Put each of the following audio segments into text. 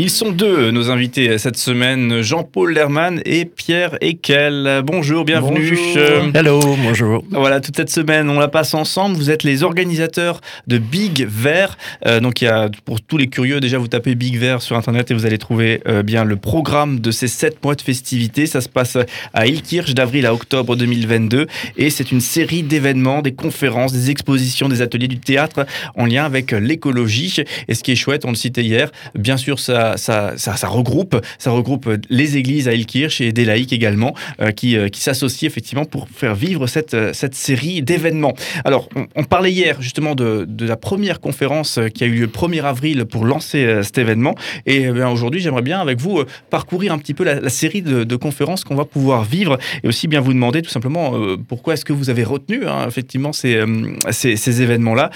Ils sont deux, nos invités cette semaine, Jean-Paul Lerman et Pierre Ekel. Bonjour, bienvenue. Bonjour. Hello, bonjour. Voilà, toute cette semaine, on la passe ensemble. Vous êtes les organisateurs de Big Vert. Euh, donc, il y a, pour tous les curieux, déjà, vous tapez Big Vert sur Internet et vous allez trouver euh, bien le programme de ces sept mois de festivités. Ça se passe à Ilkirch d'avril à octobre 2022. Et c'est une série d'événements, des conférences, des expositions, des ateliers du théâtre en lien avec l'écologie. Et ce qui est chouette, on le citait hier, bien sûr, ça ça, regroupe, ça regroupe les églises à Ilkirch et des laïcs également euh, qui, euh, qui s'associent effectivement pour faire vivre cette, euh, cette série d'événements. Alors, on, parlait hier justement de, de, la première conférence qui a eu lieu le 1er avril pour lancer cet événement. Et eh aujourd'hui, j'aimerais bien avec vous parcourir un petit peu la, série de, conférences qu'on va pouvoir vivre et aussi bien vous demander tout simplement pourquoi est-ce que vous avez retenu hein, effectivement ces, ces, événements-là.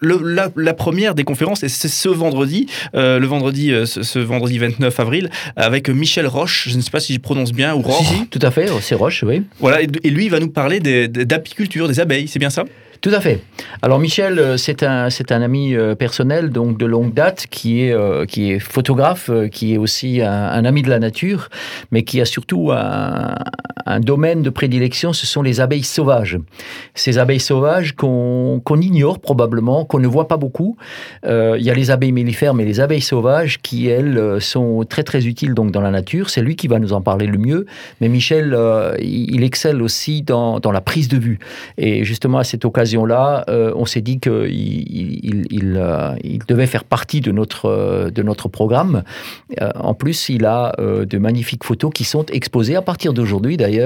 la, première des conférences, c'est ce vendredi, le vendredi ce, vendredi 29 avril avec Michel Roche. Je ne sais pas si je prononce bien ou Roche. Si, tout à fait, c'est Roche, oui. Voilà, et lui, il va nous parler d'apiculture, des abeilles, c'est bien ça? Tout à fait. Alors Michel, euh, c'est un, c'est un ami euh, personnel donc de longue date qui est, euh, qui est photographe, qui est aussi un, ami de la nature, mais qui a surtout un, un, domaine de prédilection, ce sont les abeilles sauvages. Ces abeilles sauvages qu'on, ignore probablement, qu'on ne voit pas beaucoup. il y a les abeilles mellifères, mais les abeilles sauvages qui, elles, sont très très utiles donc dans la nature. C'est lui qui va nous en parler le mieux. Mais Michel, il, excelle aussi dans, dans la prise de vue. Et justement à cette occasion, là euh, on s'est dit qu'il il, euh, devait faire partie de notre, euh, de notre programme. en plus, il a de magnifiques photos qui sont exposées à partir d'aujourd'hui d'ailleurs,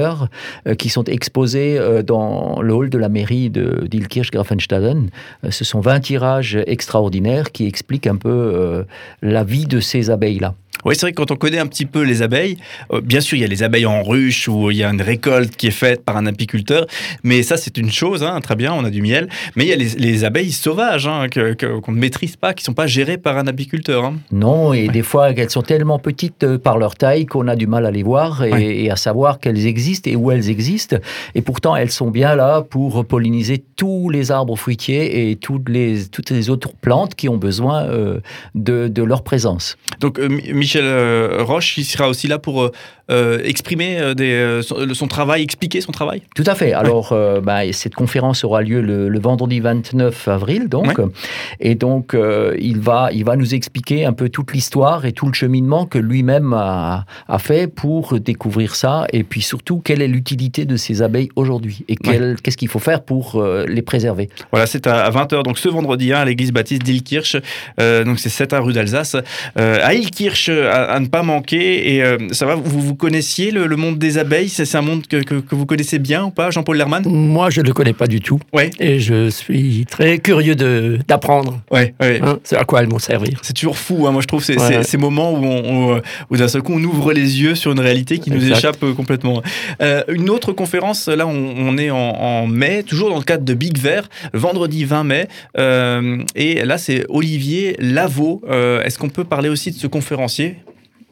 qui sont exposées dans le hall de la mairie d'Ilkirch-Grafenstaden. Ce sont 20 tirages extraordinaires qui expliquent un peu la vie de ces abeilles-là. Oui, c'est vrai que quand on connaît un petit peu les abeilles, euh, bien sûr, il y a les abeilles en ruche où il y a une récolte qui est faite par un apiculteur, mais ça, c'est une chose, hein, très bien, on a du miel, mais il y a les, abeilles sauvages hein, qu'on ne maîtrise pas, qui ne sont pas gérées par un apiculteur. Hein. Non, et des fois, elles sont tellement petites euh, par leur taille qu'on a du mal à les voir et, à savoir qu'elles existent et où elles existent. Et pourtant, elles sont bien là pour polliniser tous les arbres fruitiers et toutes les, toutes les autres plantes qui ont besoin euh, de, de, leur présence. Donc, Michel Michel euh, Roche, il sera aussi là pour euh, euh, exprimer son, travail, expliquer son travail? Tout à fait. Alors, bah, cette conférence aura lieu le, vendredi 29 avril, donc. Et donc, il, va, il va nous expliquer un peu toute l'histoire et tout le cheminement que lui-même a, fait pour découvrir ça. Et puis surtout, quelle est l'utilité de ces abeilles aujourd'hui et qu'est-ce qu'il faut faire pour les préserver? Voilà, c'est à 20h, donc ce vendredi, hein, à l'église baptiste d'Ilkirch. donc, c'est 7 rue d'Alsace. à Ilkirch, à, ne pas manquer. Et euh, ça va, vous, vous connaissiez le, monde des abeilles? C'est un monde que, que, vous connaissez bien ou pas, Jean-Paul Lerman? Moi, je ne le connais pas du tout. Ouais. Et je suis très curieux d'apprendre. Ouais, ouais. Hein, c'est à quoi elles vont servir. C'est toujours fou, hein, moi je trouve, ces, ces, moments où, on, où d'un seul coup on ouvre les yeux sur une réalité qui nous échappe euh, complètement. Euh, une autre conférence, là on, on est en, mai, toujours dans le cadre de Big Vert, vendredi 20 mai. et là c'est Olivier Lavaux. Est-ce qu'on peut parler aussi de ce conférencier?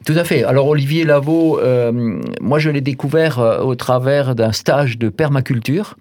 Tout à fait. Alors Olivier Lavaux, euh, moi je l'ai découvert euh, au travers d'un stage de permaculture.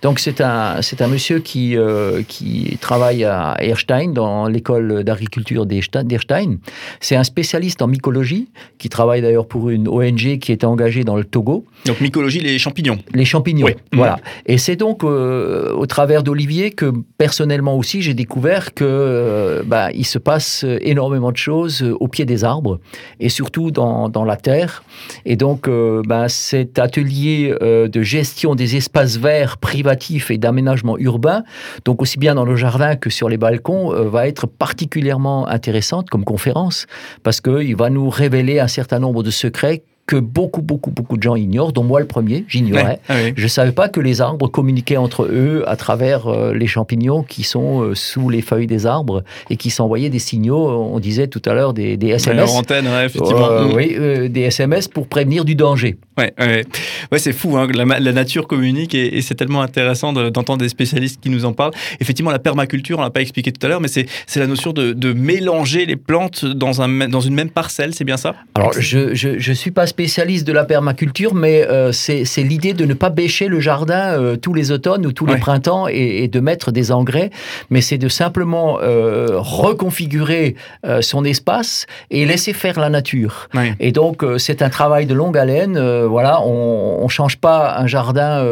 Donc c'est un, c'est un monsieur qui, euh, qui travaille à Erstein, dans l'école d'agriculture d'Erstein. C'est un spécialiste en mycologie, qui travaille d'ailleurs pour une ONG qui est engagée dans le Togo. Donc mycologie, les champignons. Les champignons, voilà. Mmh. Et c'est donc euh, au travers d'Olivier que personnellement aussi j'ai découvert que euh, bah, il se passe énormément de choses au pied des arbres et surtout dans, dans la terre. Et donc bah, cet atelier de gestion des espaces verts privés et d'aménagement urbain, donc aussi bien dans le jardin que sur les balcons, euh, va être particulièrement intéressante comme conférence, parce qu'il va nous révéler un certain nombre de secrets que beaucoup, beaucoup, beaucoup de gens ignorent, dont moi le premier, j'ignorais. Ah je ne savais pas que les arbres communiquaient entre eux à travers euh, les champignons qui sont euh, sous les feuilles des arbres et qui s'envoyaient des signaux, on disait tout à l'heure des, des, SMS. Antenne, effectivement. Mm. oui, des SMS pour prévenir du danger. Ouais, ouais. ouais c'est fou, hein, la, nature communique et, c'est tellement intéressant d'entendre des spécialistes qui nous en parlent. Effectivement, la permaculture, on l'a pas expliqué tout à l'heure, mais c'est la notion de, de, mélanger les plantes dans, un, dans une même parcelle, c'est bien ça? Alors, je ne suis pas spécialiste de la permaculture, mais euh, c'est l'idée de ne pas bêcher le jardin euh, tous les automnes ou tous Ouais. les printemps et, et de mettre des engrais, mais c'est de simplement euh, reconfigurer son espace et laisser faire la nature. Ouais. Et donc, c'est un travail de longue haleine. voilà, on ne change pas un jardin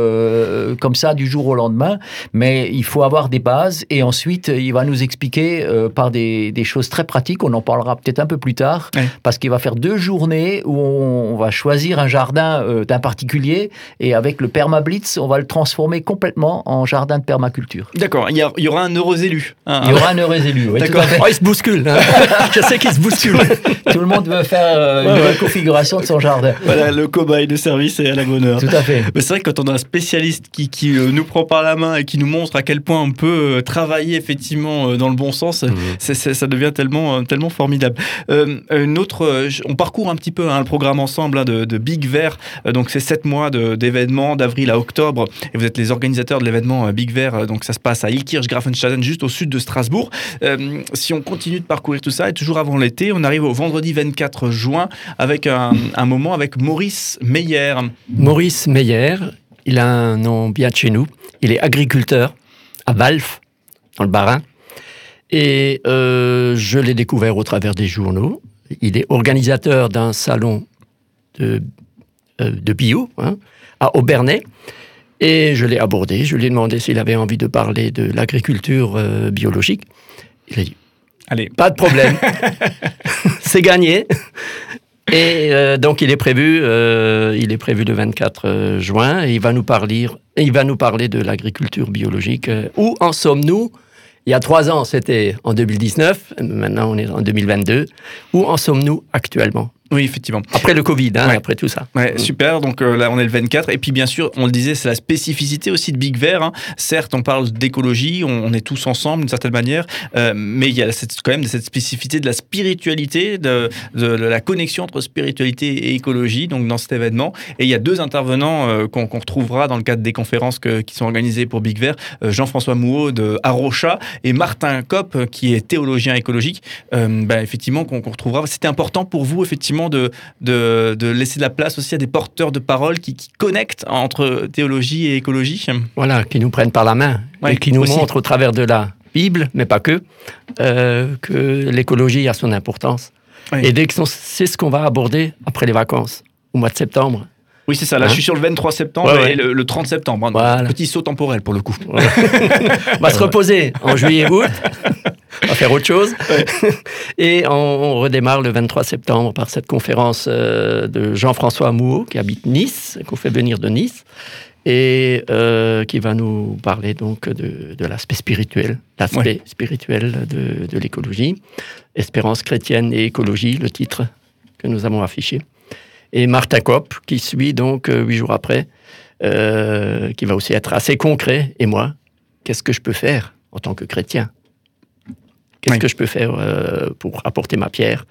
comme ça du jour au lendemain, mais il faut avoir des bases. Et ensuite, il va nous expliquer par des, des choses très pratiques. On en parlera peut-être un peu plus tard, Ouais. parce qu'il va faire deux journées où on, on va choisir un jardin euh, d'un particulier. Et avec le permablitz, on va le transformer complètement en jardin de permaculture. D'accord, il y, a- il y aura un heureux élu. hein. Il y aura un heureux élu. oui, D'accord. Oh, il se bouscule. hein. Je sais qu'il se bouscule. Tout le monde veut faire euh, une Ouais, ouais. reconfiguration de son jardin. Voilà, le cobaye de service est à la bonne heure. Tout à fait. Mais c'est vrai que quand on a un spécialiste qui, qui, euh, nous prend par la main et qui nous montre à quel point on peut travailler effectivement dans le bon sens, c'est- ça devient tellement, tellement formidable. Euh, une autre, on parcourt un petit peu hein, le programme ensemble hein, de, Big Vert. Euh, donc c'est sept mois d'événements d'avril à octobre et vous êtes les organisateurs de l'événement euh, Big Vert. Euh, Donc ça se passe à Ilkirch-Grafenstaden, juste au sud de Strasbourg. Si on continue de parcourir tout ça et toujours avant l'été, on arrive au vendredi 24 juin avec un, moment avec Maurice Meyer. Maurice Meyer, il a un nom bien de chez nous. Il est agriculteur à Valf, dans le Bas-Rhin. Et je l'ai découvert au travers des journaux. Il est organisateur d'un salon de, euh, de bio hein, à Aubernais. Et je l'ai abordé. Je lui ai demandé s'il avait envie de parler de l'agriculture euh, biologique. Il a dit Allez, pas de problème. c'est gagné. Et euh, donc il est prévu, euh, il est prévu le 24 euh, juin et il va nous parler, il va nous parler de l'agriculture biologique. Où en sommes-nous? Il y a trois ans, c'était en 2019. Maintenant, on est en 2022. Où en sommes-nous actuellement? Oui, effectivement. Après le Covid, hein, Ouais. après tout ça. Ouais, Mm. super. Donc euh, là, on est le 24. Et puis, bien sûr, on le disait, c'est la spécificité aussi de Big Vert. hein. Certes, on parle d'écologie, on, on est tous ensemble d'une certaine manière, euh, mais il y a cette, quand même cette spécificité de la spiritualité, de, de la connexion entre spiritualité et écologie, donc dans cet événement. Et il y a deux intervenants euh, qu'on retrouvera dans le cadre des conférences que- qui sont organisées pour Big Vert Jean-François Mouot de Arocha et Martin Kopp, qui est théologien écologique. Bah, effectivement, qu'on qu'on retrouvera. C'était important pour vous, effectivement, de, de, de laisser de la place aussi à des porteurs de parole qui, qui connectent entre théologie et écologie. Voilà, qui nous prennent par la main Ouais, et qui nous aussi. montrent au travers de la Bible, mais pas que, euh, que l'écologie a son importance. Oui. Et dès que son- c'est ce qu'on va aborder après les vacances, au mois de septembre. Oui, c'est ça. Là, Hein je suis sur le 23 septembre Ouais, ouais. et le, le 30 septembre. hein. Voilà. Petit saut temporel pour le coup. On va se reposer en juillet-août, on va faire autre chose. Et on, redémarre le 23 septembre par cette conférence euh, de Jean-François Mouot, qui habite Nice, qu'on fait venir de Nice, et euh, qui va nous parler donc de, de l'aspect spirituel, l'aspect Ouais. spirituel de, de l'écologie. Espérance chrétienne et écologie, le titre que nous avons affiché. Et Martin Kopp, qui suit donc euh, huit jours après, euh, qui va aussi être assez concret. Et moi, qu'est-ce que je peux faire en tant que chrétien? Qu'est-ce Oui. que je peux faire euh, pour apporter ma pierre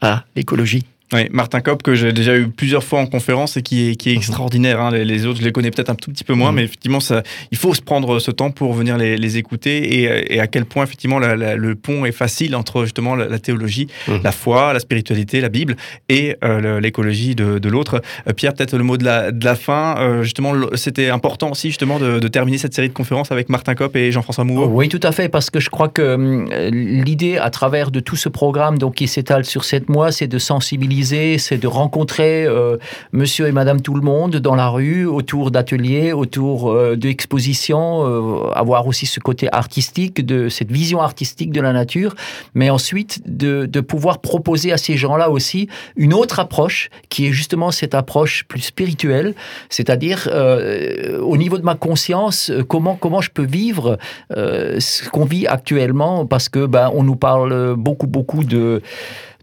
à l'écologie? Oui, Martin Kopp, que j'ai déjà eu plusieurs fois en conférence et qui est, qui est Mhm. extraordinaire. hein. Les, les autres, je les connais peut-être un tout petit peu moins, Mhm. mais effectivement, ça, il faut se prendre ce temps pour venir les, les écouter et, et à quel point, effectivement, la- la- le pont est facile entre justement la, la théologie, Mhm. la foi, la spiritualité, la Bible et euh, l'écologie de, de l'autre. Euh, Pierre, peut-être le mot de la, de la fin. Euh, justement, c'était important aussi, justement, de, de terminer cette série de conférences avec Martin Kopp et Jean-François Mouot. Oui, tout à fait, parce que je crois que hum, euh, l'idée à travers de tout ce programme donc, qui s'étale sur sept mois, c'est de sensibiliser, c'est de rencontrer euh, monsieur et madame tout le monde dans la rue, autour d'ateliers, autour euh, d'expositions, euh, avoir aussi ce côté artistique, de cette vision artistique de la nature, mais ensuite de, de pouvoir proposer à ces gens-là aussi une autre approche, qui est justement cette approche plus spirituelle, c'est-à-dire euh, au niveau de ma conscience, comment, comment je peux vivre ce qu'on vit actuellement parce que ben, on nous parle beaucoup beaucoup de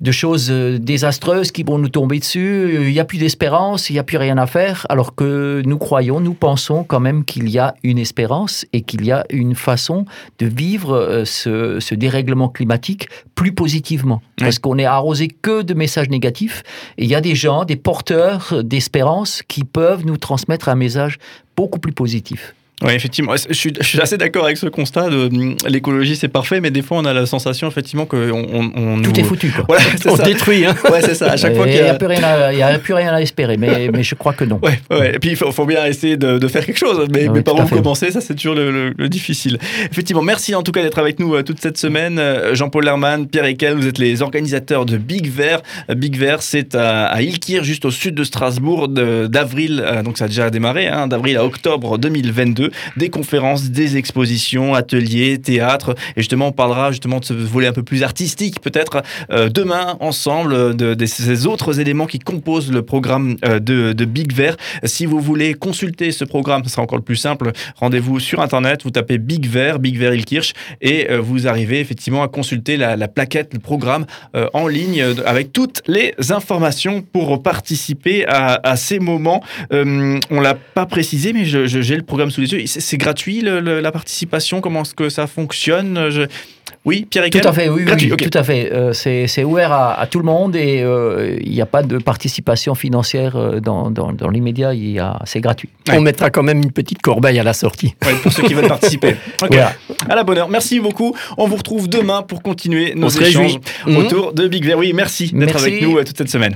de choses euh, désastreuses qui vont nous tomber dessus. Il n'y a plus d'espérance, il n'y a plus rien à faire, alors que nous croyons, nous pensons quand même qu'il y a une espérance et qu'il y a une façon de vivre euh, ce, ce dérèglement climatique plus positivement. Parce qu'on est arrosé que de messages négatifs et il y a des gens, des porteurs d'espérance qui peuvent nous transmettre un message beaucoup plus positif. Oui, effectivement. Je suis, je suis assez d'accord avec ce constat de hum, l'écologie, c'est parfait, mais des fois, on a la sensation, effectivement, que on, on Tout nous- est foutu, quoi. Voilà, On ça. détruit. Hein. Ouais, c'est ça. À chaque fois Il qu'il y n'y a. a, plus rien à- il y a plus rien à espérer, mais, mais je crois que non. Ouais, ouais. Et puis il faut, faut bien essayer de, de faire quelque chose, mais, Ah mais oui, par où commencer, ça c'est toujours le, le- le difficile. Effectivement, merci en tout cas d'être avec nous euh, toute cette semaine. Euh, Jean-Paul Lerman, Pierre Ekel, vous êtes les organisateurs de Big Vert. Euh, Big Vert, c'est à, à Ilkir, juste au sud de Strasbourg, d'avril, donc ça a déjà démarré, hein, d'avril à octobre 2022. Des conférences, des expositions, ateliers, théâtre. Et justement, on parlera justement de ce volet un peu plus artistique, peut-être euh, demain, ensemble, euh, de, ces autres éléments qui composent le programme euh, de, de Big Vert. Si vous voulez consulter ce programme, ce sera encore le plus simple. Rendez-vous sur Internet, vous tapez Big Vert, Big Vert Ilkirch, et vous arrivez effectivement à consulter la, la plaquette, le programme en ligne avec toutes les informations pour participer à, à ces moments. On l'a pas précisé, mais j'ai le programme sous les yeux. C'est c'est gratuit le- le- la participation? Comment est-ce que ça fonctionne? Je- Oui, Pierre Tout à fait, oui, oui, Gratuit, tout à fait. Euh, c'est ouvert à, à tout le monde et euh, il n'y a pas de participation financière euh, dans, dans, dans l'immédiat. il y a- C'est gratuit. Ouais. On mettra quand même une petite corbeille à la sortie. Ouais, pour ceux qui veulent participer. À la bonne heure. Merci beaucoup. On vous retrouve demain pour continuer nos On échanges. Mhm. autour de Big Vert. Oui, merci d'être avec nous euh, toute cette semaine.